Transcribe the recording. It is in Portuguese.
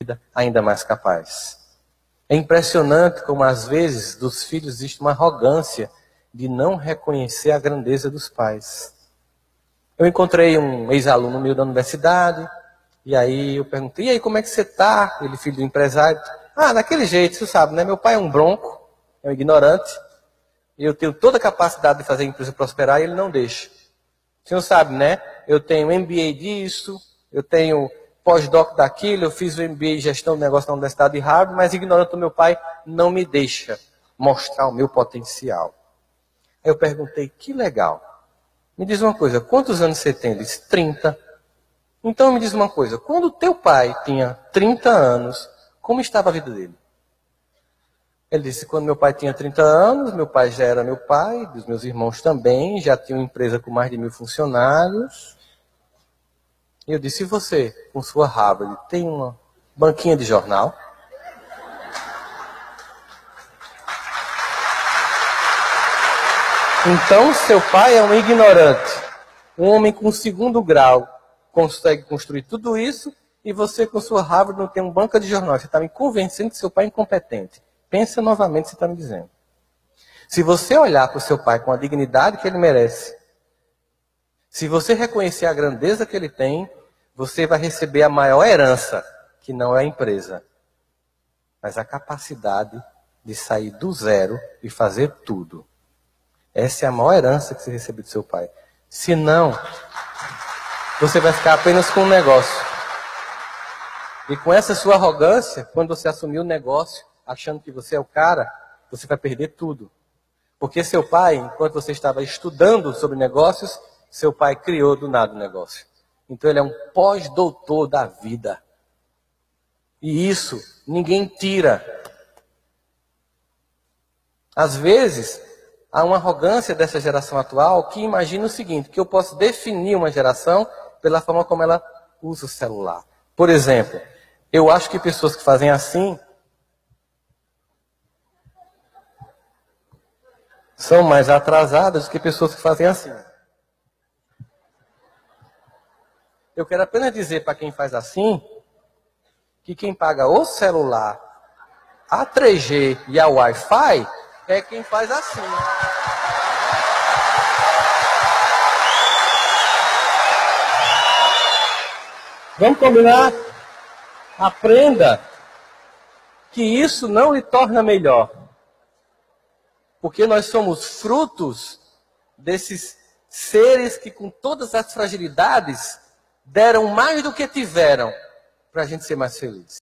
vida ainda mais capaz. É impressionante como às vezes dos filhos existe uma arrogância de não reconhecer a grandeza dos pais. Eu encontrei um ex-aluno meu da universidade, e aí eu perguntei, e aí como é que você está? Ele, filho do empresário. Ah, daquele jeito, você sabe, né? Meu pai é um bronco, é um ignorante, e eu tenho toda a capacidade de fazer a empresa prosperar e ele não deixa. O senhor sabe, né? Eu tenho MBA disso, eu tenho pós-doc daquilo, eu fiz o MBA em gestão de negócio na Universidade de Harvard, mas ignorante do meu pai não me deixa mostrar o meu potencial. Aí eu perguntei, que legal. Me diz uma coisa, quantos anos você tem? Ele disse, 30. Então me diz uma coisa, quando teu pai tinha 30 anos, como estava a vida dele? Ele disse, quando meu pai tinha 30 anos, meu pai já era meu pai, dos meus irmãos também, já tinha uma empresa com mais de mil funcionários, e eu disse: e você, com sua Harvard, tem uma banquinha de jornal? Então, seu pai é um ignorante. Um homem com segundo grau consegue construir tudo isso e você, com sua Harvard, não tem uma banca de jornal. Você está me convencendo que seu pai é incompetente. Pensa novamente você está me dizendo. Se você olhar para o seu pai com a dignidade que ele merece, se você reconhecer a grandeza que ele tem, você vai receber a maior herança, que não é a empresa, mas a capacidade de sair do zero e fazer tudo. Essa é a maior herança que você recebe do seu pai. Se não, você vai ficar apenas com um negócio. E com essa sua arrogância, quando você assumir o negócio, achando que você é o cara, você vai perder tudo. Porque seu pai, enquanto você estava estudando sobre negócios, seu pai criou do nada o negócio. Então ele é um pós-doutor da vida. E isso ninguém tira. Às vezes, há uma arrogância dessa geração atual que imagina o seguinte: que eu posso definir uma geração pela forma como ela usa o celular. Por exemplo, eu acho que pessoas que fazem assim são mais atrasadas do que pessoas que fazem assim. Eu quero apenas dizer para quem faz assim, que quem paga o celular, a 3G e a Wi-Fi é quem faz assim. Vamos combinar? Aprenda que isso não lhe torna melhor. Porque nós somos frutos desses seres que, com todas as fragilidades, deram mais do que tiveram para a gente ser mais feliz.